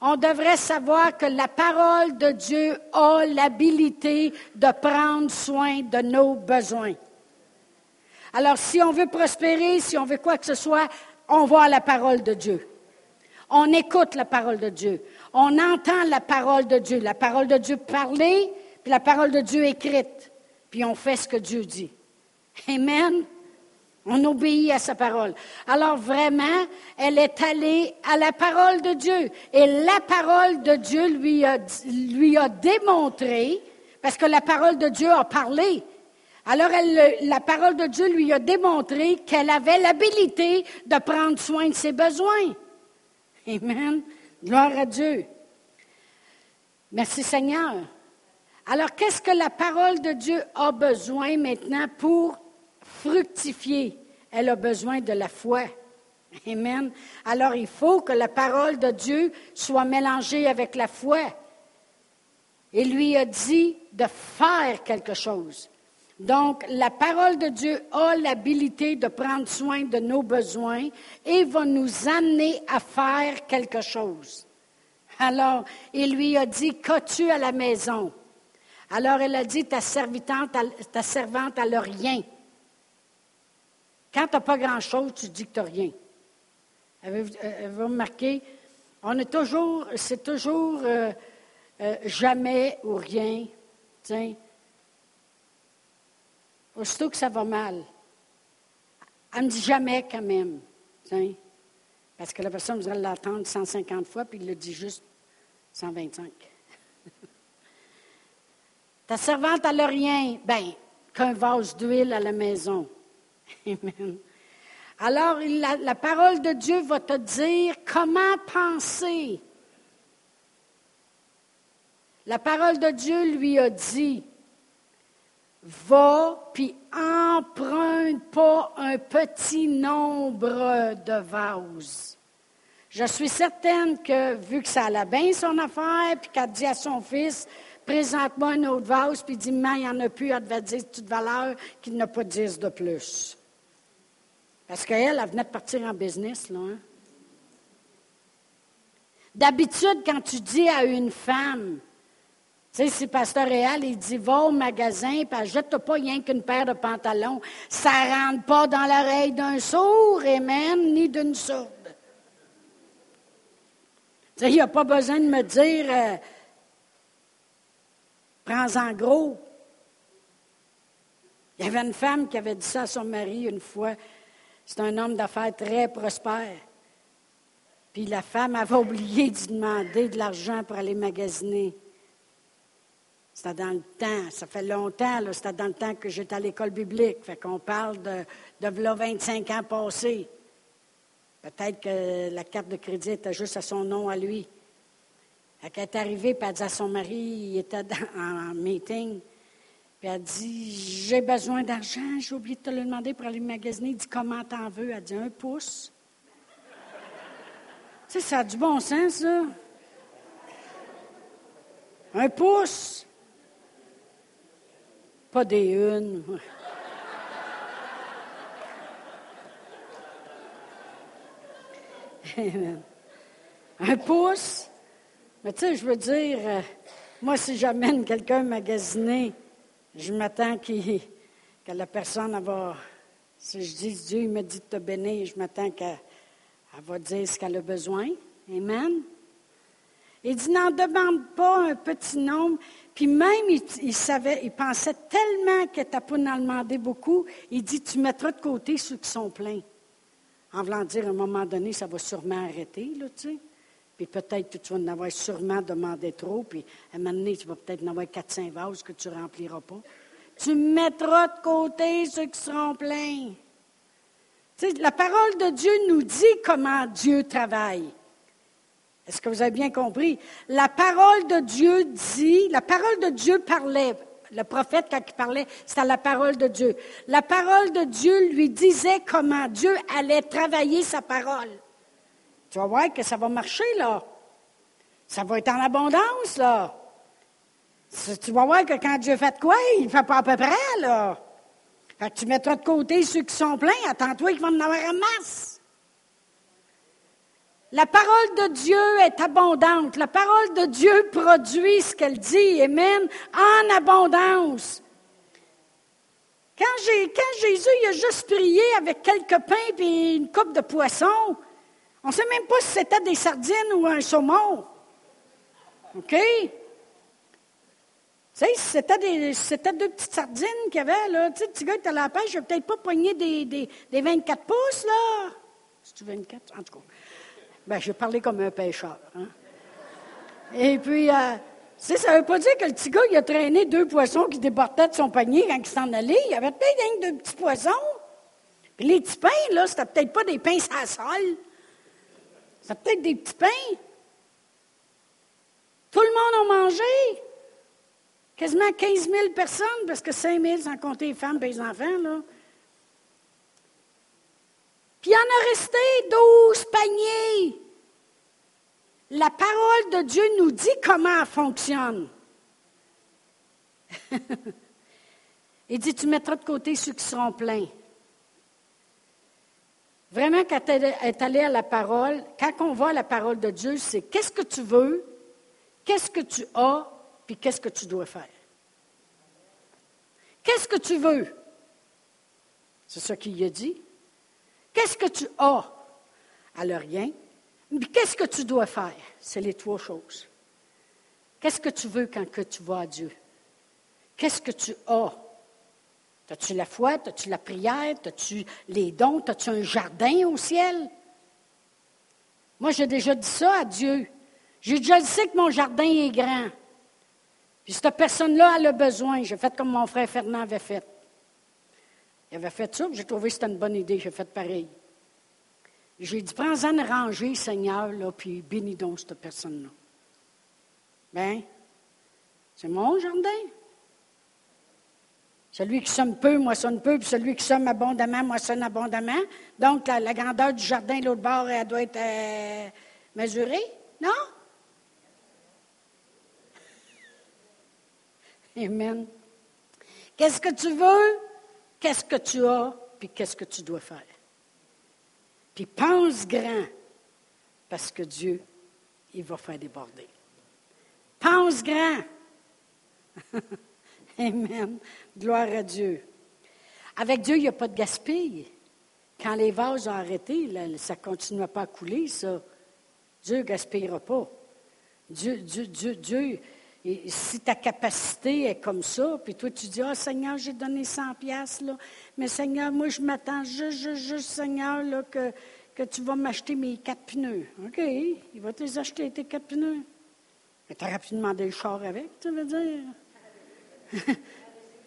On devrait savoir que la parole de Dieu a l'habilité de prendre soin de nos besoins. Alors, si on veut prospérer, si on veut quoi que ce soit, on voit la parole de Dieu. On écoute la parole de Dieu. On entend la parole de Dieu. La parole de Dieu parlée, puis la parole de Dieu écrite. Puis on fait ce que Dieu dit. Amen. On obéit à sa parole. Alors vraiment, elle est allée à la parole de Dieu. Et la parole de Dieu lui a, lui a démontré, parce que la parole de Dieu a parlé. Alors la parole de Dieu lui a démontré qu'elle avait l'habilité de prendre soin de ses besoins. Amen. Gloire à Dieu. Merci Seigneur. Alors qu'est-ce que la parole de Dieu a besoin maintenant pour fructifier? Elle a besoin de la foi. Amen. Alors il faut que la parole de Dieu soit mélangée avec la foi. Il lui a dit de faire quelque chose. Donc, la parole de Dieu a l'habilité de prendre soin de nos besoins et va nous amener à faire quelque chose. Alors, il lui a dit, qu'as-tu à la maison? Alors, elle a dit, ta, ta servante a le rien. Quand tu n'as pas grand-chose, tu dis que tu n'as rien. Avez-vous euh, remarqué? On est toujours, c'est toujours euh, euh, jamais ou rien. Tiens. Aussitôt que ça va mal. Elle me dit jamais quand même. Parce que la personne voudrait l'attendre 150 fois, puis il le dit juste 125. Ta servante, n'a rien. Ben, qu'un vase d'huile à la maison. Amen. Alors, la, parole de Dieu va te dire comment penser. La parole de Dieu lui a dit, va puis emprunte pas un petit nombre de vases. Je suis certaine que, vu que ça allait bien son affaire, puis qu'elle dit à son fils, présente-moi un autre vase, puis dit, mais il n'y en a plus, elle devait dire toute valeur qu'il n'a pas dix de plus. Parce qu'elle, elle venait de partir en business, là. Hein. D'habitude, quand tu dis à une femme, sais, si Pasteur Réal, il dit, va au magasin, puis jette pas rien qu'une paire de pantalons, ça rentre pas dans l'oreille d'un sourd, et même, ni d'une sourde. Tu sais, il a pas besoin de me dire, euh, prends-en gros. Il y avait une femme qui avait dit ça à son mari une fois. C'est un homme d'affaires très prospère. Puis la femme avait oublié de demander de l'argent pour aller magasiner. C'était dans le temps, ça fait longtemps, c'était dans le temps que j'étais à l'école biblique. Fait qu'on parle de, de 25 ans passés. Peut-être que la carte de crédit était juste à son nom à lui. Elle est arrivée, puis elle dit à son mari, il était en meeting, puis elle dit J'ai besoin d'argent, j'ai oublié de te le demander pour aller magasiner. Il dit Comment t'en veux? Elle dit Un pouce. tu sais, ça a du bon sens, ça. Un pouce. Pas des unes. Un pouce? Mais tu sais, je veux dire, euh, moi, si j'amène quelqu'un magasiner, je m'attends que la personne va. Si je dis Dieu me dit de te bénir, je m'attends qu'elle va dire ce qu'elle a besoin. Amen. Il dit n'en demande pas un petit nombre. Puis même, il, savait, il pensait tellement que pas en demander beaucoup. Il dit tu mettras de côté ceux qui sont pleins. En voulant dire, à un moment donné, ça va sûrement arrêter, là, tu sais. Puis peut-être que tu vas en avoir sûrement demandé trop, puis à un moment donné, tu vas peut-être en avoir 4-5 vases que tu ne rempliras pas. Tu mettras de côté ceux qui seront pleins. Tu sais, la parole de Dieu nous dit comment Dieu travaille. Est-ce que vous avez bien compris? La parole de Dieu dit, la parole de Dieu parlait. Le prophète, quand il parlait, c'était la parole de Dieu. La parole de Dieu lui disait comment Dieu allait travailler sa parole. Tu vas voir que ça va marcher, là. Ça va être en abondance, là. Tu vas voir que quand Dieu fait quoi, il ne fait pas à peu près, là. Tu mettras de côté ceux qui sont pleins, attends-toi qu'ils vont en avoir en masse. La parole de Dieu est abondante. La parole de Dieu produit ce qu'elle dit. Amen. En abondance. Quand, Jésus il a juste prié avec quelques pains et une coupe de poisson, on ne sait même pas si c'était des sardines ou un saumon. OK? Tu sais, c'était, c'était deux petites sardines qu'il y avait. Tu sais, le petit gars était à la pêche, il n'a peut-être pas poigné des, des, des 24 pouces, là. C'est-tu 24? En tout cas. Ben, je parlais comme un pêcheur. Hein? Et puis, euh, ça ne veut pas dire que le petit gars, il a traîné deux poissons qui déportaient de son panier quand il s'en allait. Il y avait peut-être deux petits poissons. Puis les petits pains, là, c'était peut-être pas des pains sans sol. C'était peut-être des petits pains. Tout le monde a mangé. Quasiment 15 000 personnes, parce que 5 000 sans compter les femmes et les enfants, là. Puis il en a resté 12 paniers. La parole de Dieu nous dit comment elle fonctionne. Il dit, tu mettras de côté ceux qui seront pleins. Vraiment, quand elle est allée à la parole, quand on voit la parole de Dieu, c'est qu'est-ce que tu veux, qu'est-ce que tu as, puis qu'est-ce que tu dois faire. Qu'est-ce que tu veux? C'est ce qu'il a dit. Qu'est-ce que tu as? Alors rien. Mais qu'est-ce que tu dois faire? C'est les trois choses. Qu'est-ce que tu veux quand tu vas à Dieu? Qu'est-ce que tu as? As-tu la foi? As-tu la prière? As-tu les dons? As-tu un jardin au ciel? Moi, j'ai déjà dit ça à Dieu. J'ai déjà dit que mon jardin est grand. Puis cette personne-là, elle a besoin. J'ai fait comme mon frère Fernand avait fait. Il avait fait ça, j'ai trouvé que c'était une bonne idée. J'ai fait pareil. J'ai dit, prends-en rangée, Seigneur, là, puis bénis donc cette personne-là. Bien, c'est mon jardin. Celui qui somme peu moissonne peu, puis celui qui somme abondamment moissonne abondamment. Donc, la, grandeur du jardin, l'autre bord, elle doit être euh, mesurée, non? Amen. Qu'est-ce que tu veux? Qu'est-ce que tu as? Puis qu'est-ce que tu dois faire? Puis pense grand, parce que Dieu, il va faire déborder. Pense grand. Amen. Gloire à Dieu. Avec Dieu, il n'y a pas de gaspille. Quand les vases ont arrêté, ça ne continue pas à couler, ça. Dieu ne gaspillera pas. Dieu, Dieu, Dieu, Dieu, si ta capacité est comme ça, puis toi tu dis, ah Seigneur, j'ai donné 100 pièces là, mais Seigneur, moi je m'attends juste, juste, juste, Seigneur, que, que tu vas m'acheter mes quatre pneus. OK, il va te les acheter, tes quatre pneus. Mais tu aurais pu demander le char avec, tu veux dire?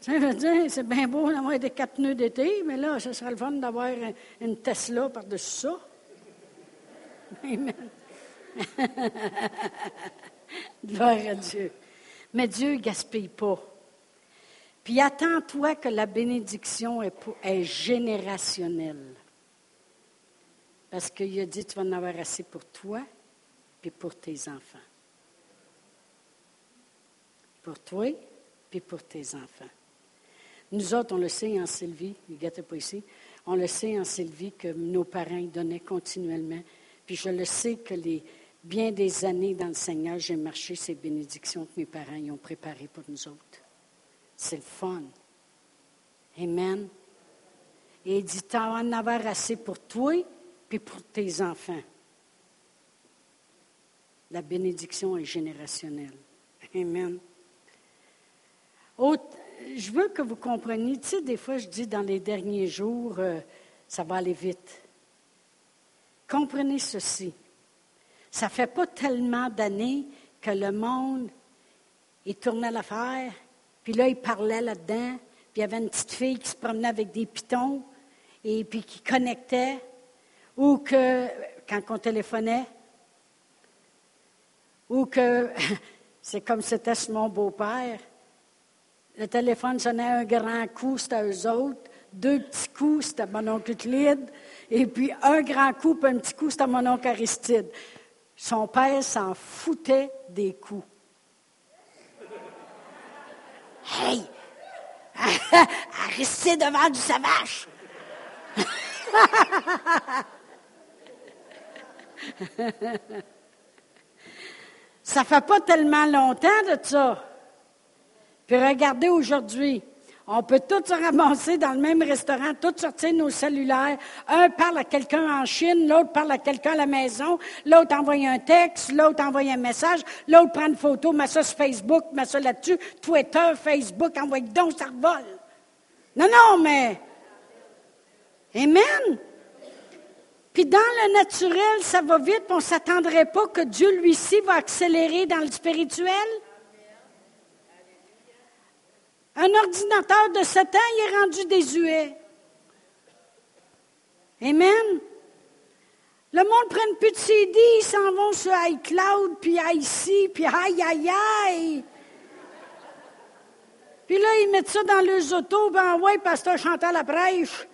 Ça veut dire, c'est bien beau d'avoir des quatre pneus d'été, mais là, ce serait le fun d'avoir une Tesla par-dessus ça. Amen. Gloire à Dieu. Mais Dieu ne gaspille pas. Puis attends-toi que la bénédiction est, générationnelle. Parce qu'il a dit, tu vas en avoir assez pour toi et pour tes enfants. Pour toi puis pour tes enfants. Nous autres, on le sait en Sylvie, il n'était pas ici, on le sait en Sylvie que nos parents donnaient continuellement. Puis je le sais que les, bien des années dans le Seigneur, j'ai marché ces bénédictions que mes parents y ont préparées pour nous autres. C'est le fun. Amen. Et il dit, vas en avoir assez pour toi puis pour tes enfants. La bénédiction est générationnelle. Amen je veux que vous compreniez, tu sais, des fois, je dis dans les derniers jours, euh, ça va aller vite. Comprenez ceci. Ça ne fait pas tellement d'années que le monde, il tournait l'affaire, puis là, il parlait là-dedans, puis il y avait une petite fille qui se promenait avec des pitons, et puis qui connectait, ou que, quand on téléphonait, ou que, c'est comme c'était sur mon beau-père, le téléphone sonnait un grand coup, c'était eux autres. Deux petits coups, c'était mon oncle. Et puis un grand coup, puis un petit coup, c'était mon oncle Aristide. Son père s'en foutait des coups. Hey! rester devant du savage. ça fait pas tellement longtemps de ça. Puis regardez aujourd'hui. On peut tous se ramasser dans le même restaurant, tous sortir nos cellulaires. Un parle à quelqu'un en Chine, l'autre parle à quelqu'un à la maison, l'autre envoie un texte, l'autre envoie un message, l'autre prend une photo, met ça sur Facebook, met ça là-dessus, Twitter, Facebook, envoie donc, ça revole. Non, non, mais. Amen. Puis dans le naturel, ça va vite, on ne s'attendrait pas que Dieu, lui-ci, va accélérer dans le spirituel. Un ordinateur de 7 ans, est rendu désuet. Amen. Le monde prend plus de CD, ils s'en vont sur iCloud, puis ici, puis aïe, aïe, aïe. Puis là, ils mettent ça dans leurs autos, ben ouais, pasteur Chantal la prêche.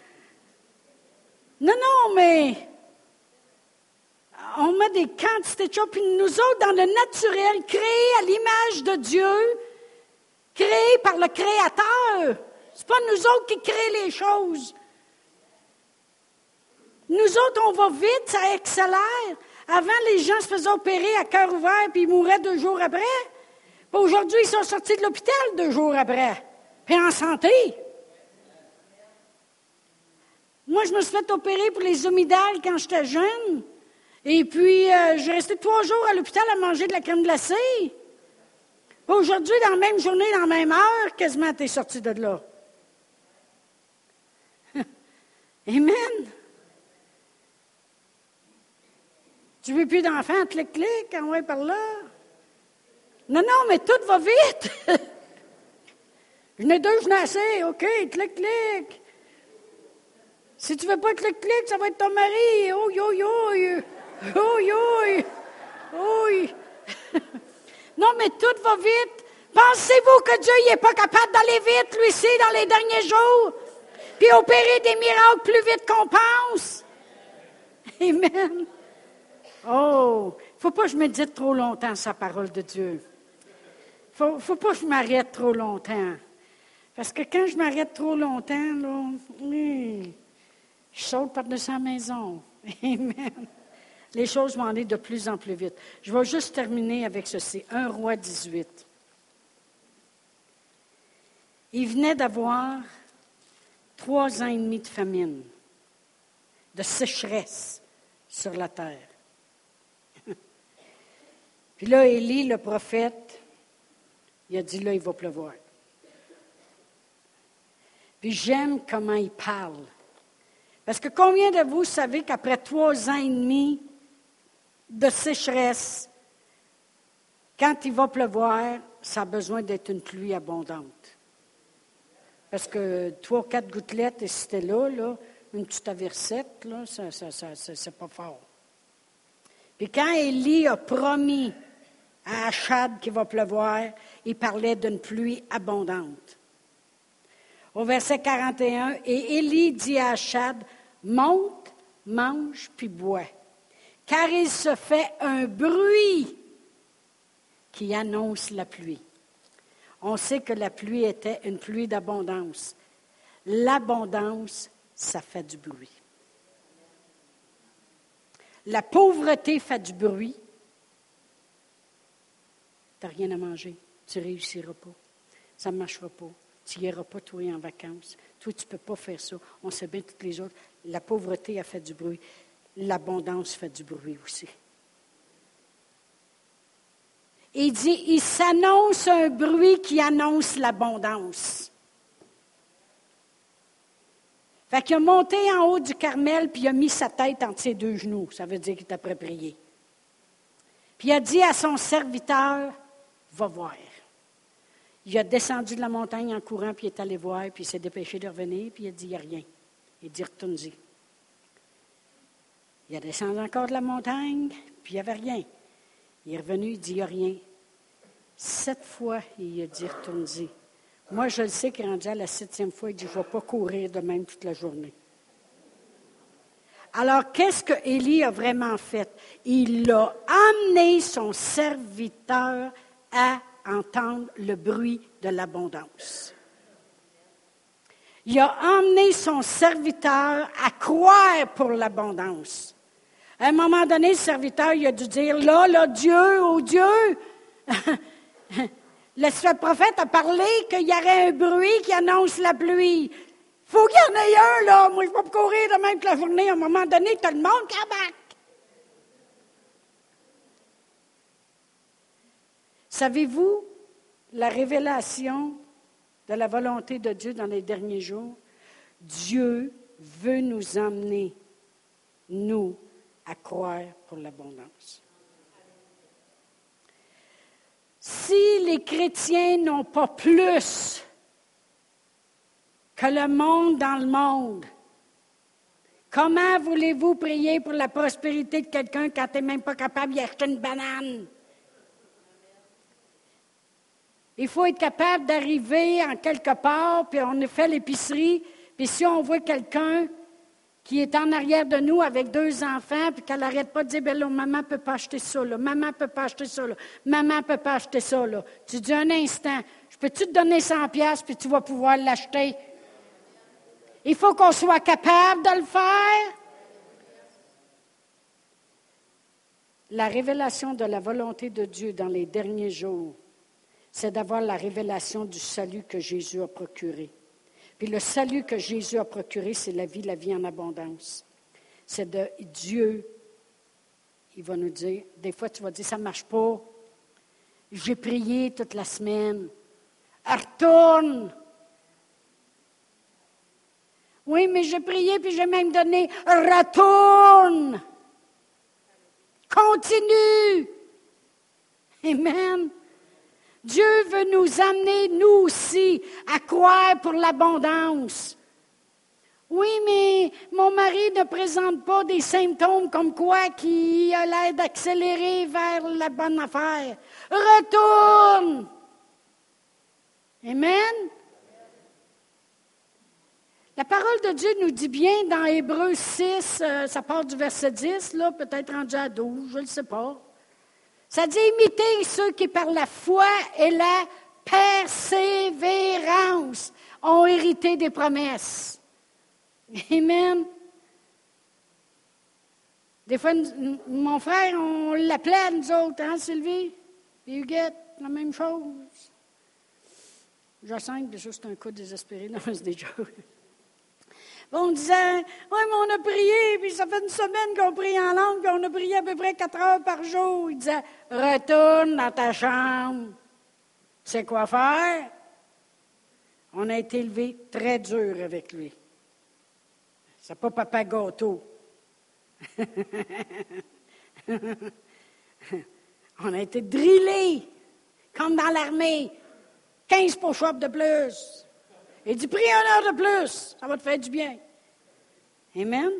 Non, non, mais on met des quantités de choses, puis nous autres, dans le naturel, créés à l'image de Dieu, créé par le Créateur. Ce n'est pas nous autres qui créons les choses. Nous autres, on va vite, ça accélère. Avant, les gens se faisaient opérer à cœur ouvert puis ils mouraient deux jours après. Aujourd'hui, ils sont sortis de l'hôpital deux jours après. Puis en santé. Moi, je me suis fait opérer pour les omidales quand j'étais jeune. Et puis, euh, j'ai resté trois jours à l'hôpital à manger de la crème glacée. Aujourd'hui, dans la même journée, dans la même heure, quasiment, tu es sorti de là. Amen. Tu veux plus d'enfants, clic, clic, envoie par là? Non, non, mais tout va vite. je n'ai deux, je n'ai assez. OK, clic, clic. Si tu veux pas clic, clic, ça va être ton mari. Oh, yo, yo. Oh, yo. Oh, non, mais tout va vite. Pensez-vous que Dieu n'est pas capable d'aller vite, lui ci dans les derniers jours, puis opérer des miracles plus vite qu'on pense? Amen. Oh, il ne faut pas que je médite trop longtemps sa parole de Dieu. Il ne faut pas que je m'arrête trop longtemps. Parce que quand je m'arrête trop longtemps, là, je saute par-dessus la maison. Amen les choses vont aller de plus en plus vite. Je vais juste terminer avec ceci. Un roi 18. Il venait d'avoir trois ans et demi de famine, de sécheresse sur la terre. Puis là, Élie, le prophète, il a dit là, il va pleuvoir. Puis j'aime comment il parle. Parce que combien de vous savez qu'après trois ans et demi de sécheresse, quand il va pleuvoir, ça a besoin d'être une pluie abondante. Parce que trois quatre gouttelettes, et c'était là, là, une petite aversiette, là, ça, c'est pas fort. Puis quand Élie a promis à Achad qu'il va pleuvoir, il parlait d'une pluie abondante. Au verset 41, et Élie dit à Achad, monte, mange, puis bois car il se fait un bruit qui annonce la pluie. On sait que la pluie était une pluie d'abondance. L'abondance, ça fait du bruit. La pauvreté fait du bruit. Tu n'as rien à manger, tu réussiras pas. Ça ne marchera pas. Tu n'iras pas, toi, en vacances. Toi, tu ne peux pas faire ça. On sait bien toutes les autres. La pauvreté a fait du bruit l'abondance fait du bruit aussi. Il dit, il s'annonce un bruit qui annonce l'abondance. Fait qu'il a monté en haut du Carmel, puis il a mis sa tête entre ses deux genoux. Ça veut dire qu'il à prier. Puis il a dit à son serviteur, va voir. Il a descendu de la montagne en courant, puis il est allé voir, puis il s'est dépêché de revenir, puis il a dit, il n'y a rien. Il dit, retourne-y. Il a descendu encore de la montagne, puis il n'y avait rien. Il est revenu, il dit, il n'y a rien. Sept fois, il a dit, retourne-y. Moi, je le sais qu'il est rendu à la septième fois, il dit, je ne vais pas courir de même toute la journée. Alors, qu'est-ce que Élie a vraiment fait? Il a amené son serviteur à entendre le bruit de l'abondance. Il a emmené son serviteur à croire pour l'abondance. À un moment donné, le serviteur il a dû dire, là, là, Dieu, oh Dieu, le prophète a parlé qu'il y aurait un bruit qui annonce la pluie. faut qu'il y en ait un, là. Moi, je vais pas courir de même que la journée. À un moment donné, tout le monde cabac. Savez-vous la révélation de la volonté de Dieu dans les derniers jours? Dieu veut nous emmener, nous, à croire pour l'abondance. Si les chrétiens n'ont pas plus que le monde dans le monde, comment voulez-vous prier pour la prospérité de quelqu'un quand tu n'es même pas capable d'y une banane? Il faut être capable d'arriver en quelque part, puis on fait l'épicerie, puis si on voit quelqu'un qui est en arrière de nous avec deux enfants, puis qu'elle n'arrête pas de dire, ben là, maman ne peut pas acheter ça, là, maman ne peut pas acheter ça, là, maman ne peut pas acheter ça, là. Tu dis un instant, je peux-tu te donner 100 pièces puis tu vas pouvoir l'acheter? Il faut qu'on soit capable de le faire. La révélation de la volonté de Dieu dans les derniers jours c'est d'avoir la révélation du salut que Jésus a procuré. Puis le salut que Jésus a procuré, c'est la vie, la vie en abondance. C'est de Dieu, il va nous dire, des fois tu vas dire, ça ne marche pas. J'ai prié toute la semaine. Retourne. Oui, mais j'ai prié, puis j'ai même donné, retourne. Continue. Amen. Dieu veut nous amener, nous aussi, à croire pour l'abondance. Oui, mais mon mari ne présente pas des symptômes comme quoi qui a l'air d'accélérer vers la bonne affaire. Retourne. Amen? La parole de Dieu nous dit bien dans Hébreu 6, euh, ça part du verset 10, là, peut-être rendu à 12, je ne sais pas. Ça dit imiter ceux qui, par la foi et la persévérance, ont hérité des promesses. Amen. Des fois, mon frère, on l'appelait nous autres, hein, Sylvie? Et Huguette, la même chose. Jacinthe, déjà, c'est un coup désespéré, non, c'est déjà. On disait, oui, mais on a prié, puis ça fait une semaine qu'on prie en langue, puis on a prié à peu près quatre heures par jour. Il disait, retourne dans ta chambre. C'est quoi faire? On a été élevé très dur avec lui. C'est pas papa gâteau. on a été drillés, comme dans l'armée. 15 push de plus. Il dit, prie une heure de plus, ça va te faire du bien. Amen.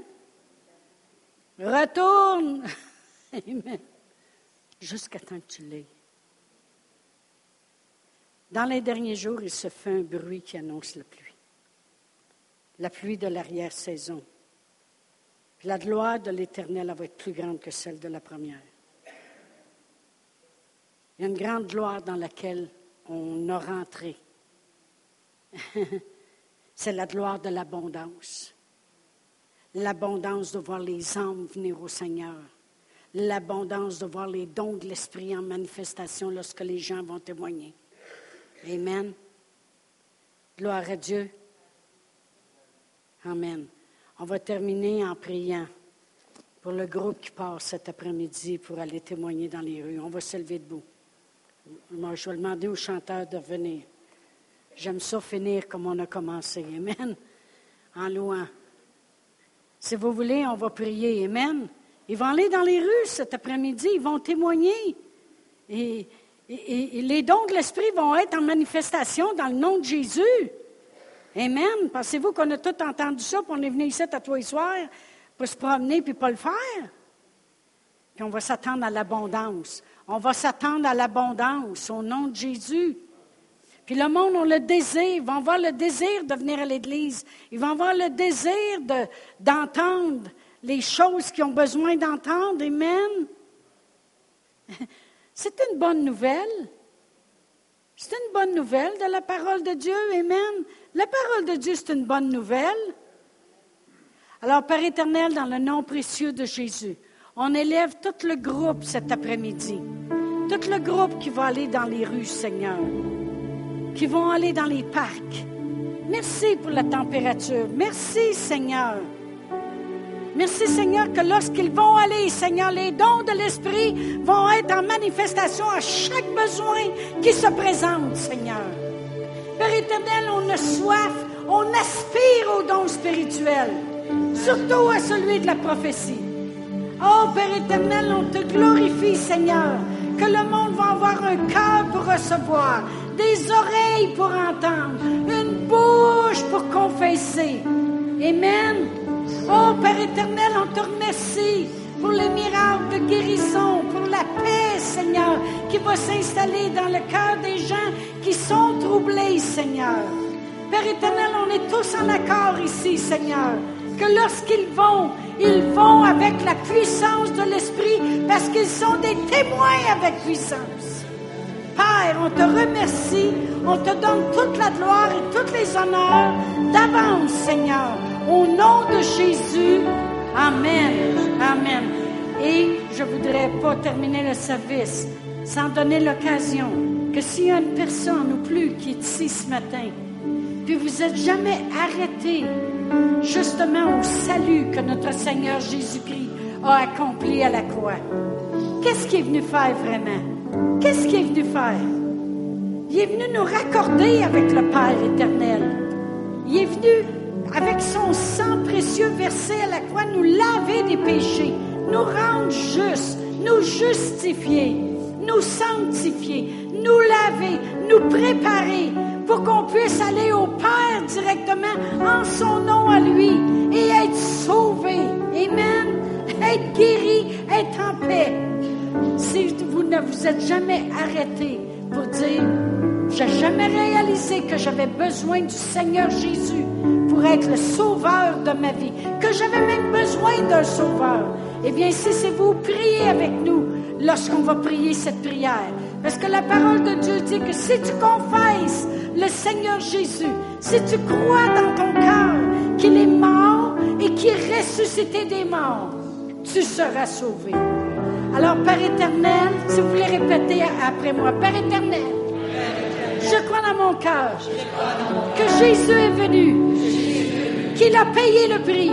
Retourne. Amen. Jusqu'à temps que tu l'aies. Dans les derniers jours, il se fait un bruit qui annonce la pluie. La pluie de l'arrière-saison. La gloire de l'Éternel va être plus grande que celle de la première. Il y a une grande gloire dans laquelle on a rentré. C'est la gloire de l'abondance. L'abondance de voir les âmes venir au Seigneur. L'abondance de voir les dons de l'Esprit en manifestation lorsque les gens vont témoigner. Amen. Gloire à Dieu. Amen. On va terminer en priant pour le groupe qui passe cet après-midi pour aller témoigner dans les rues. On va se lever debout. Je vais demander aux chanteurs de venir. J'aime ça finir comme on a commencé. Amen. En louant. Si vous voulez, on va prier. Amen. Ils vont aller dans les rues cet après-midi. Ils vont témoigner. Et, les dons de l'Esprit vont être en manifestation dans le nom de Jésus. Amen. Pensez-vous qu'on a tout entendu ça, puis on est venu ici à toi et soir pour se promener puis pas le faire? Puis on va s'attendre à l'abondance. On va s'attendre à l'abondance au nom de Jésus. Puis le monde, on le désir. Ils vont avoir le désir de venir à l'Église. Ils vont avoir le désir d'entendre les choses qu'ils ont besoin d'entendre. Amen. C'est une bonne nouvelle. C'est une bonne nouvelle de la parole de Dieu. Amen. La parole de Dieu, c'est une bonne nouvelle. Alors, Père éternel, dans le nom précieux de Jésus, on élève tout le groupe cet après-midi. Tout le groupe qui va aller dans les rues, Seigneur. Qui vont aller dans les parcs. Merci pour la température. Merci, Seigneur. Merci Seigneur que lorsqu'ils vont aller, Seigneur, les dons de l'Esprit vont être en manifestation à chaque besoin qui se présente, Seigneur. Père éternel, on a soif, on aspire aux dons spirituels, surtout à celui de la prophétie. Oh Père éternel, on te glorifie, Seigneur, que le monde va avoir un cœur pour recevoir, des oreilles pour entendre, une bouche pour confesser. Amen. Oh Père éternel, on te remercie pour les miracles de guérison, pour la paix, Seigneur, qui va s'installer dans le cœur des gens qui sont troublés, Seigneur. Père éternel, on est tous en accord ici, Seigneur, que lorsqu'ils vont, ils vont avec la puissance de l'Esprit parce qu'ils sont des témoins avec puissance. Père, on te remercie, on te donne toute la gloire et tous les honneurs d'avance, Seigneur. Au nom de Jésus, Amen. Amen. Et je ne voudrais pas terminer le service sans donner l'occasion que s'il y a une personne ou plus qui est ici ce matin, puis vous n'êtes jamais arrêté justement au salut que notre Seigneur Jésus-Christ a accompli à la croix. Qu'est-ce qu'il est venu faire vraiment? Qu'est-ce qu'il est venu faire? Il est venu nous raccorder avec le Père éternel. Il est venu avec son sang précieux versé à la croix, nous laver des péchés, nous rendre justes, nous justifier, nous sanctifier, nous laver, nous préparer pour qu'on puisse aller au Père directement en son nom à lui et être sauvé. Amen. Être guéri, être en paix. Si vous ne vous êtes jamais arrêté pour dire, j'ai jamais réalisé que j'avais besoin du Seigneur Jésus pour être le sauveur de ma vie, que j'avais même besoin d'un sauveur. Eh bien, si c'est vous, priez avec nous lorsqu'on va prier cette prière. Parce que la parole de Dieu dit que si tu confesses le Seigneur Jésus, si tu crois dans ton cœur qu'il est mort et qu'il est ressuscité des morts, tu seras sauvé. Alors, Père éternel, si vous voulez répéter après moi, Père éternel, je crois dans mon cœur que Jésus est venu, qu'il a payé le prix,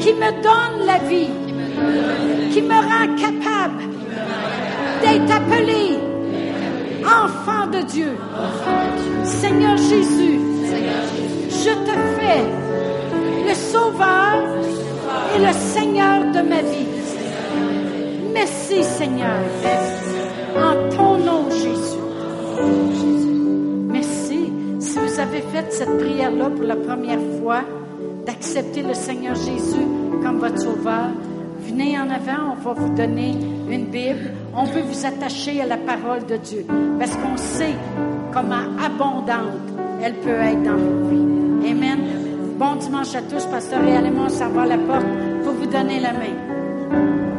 qui me donne la vie, qui me rend capable d'être appelé enfant de Dieu. Seigneur Jésus, je te fais le sauveur et le Seigneur de ma vie. Merci Seigneur. En ton nom Jésus. Merci. Si vous avez fait cette prière-là pour la première fois, d'accepter le Seigneur Jésus comme votre sauveur, venez en avant, on va vous donner une Bible. On peut vous attacher à la parole de Dieu parce qu'on sait comment abondante elle peut être dans vos vies. Amen. Bon dimanche à tous, Pasteur et allez-moi, on la porte pour vous donner la main.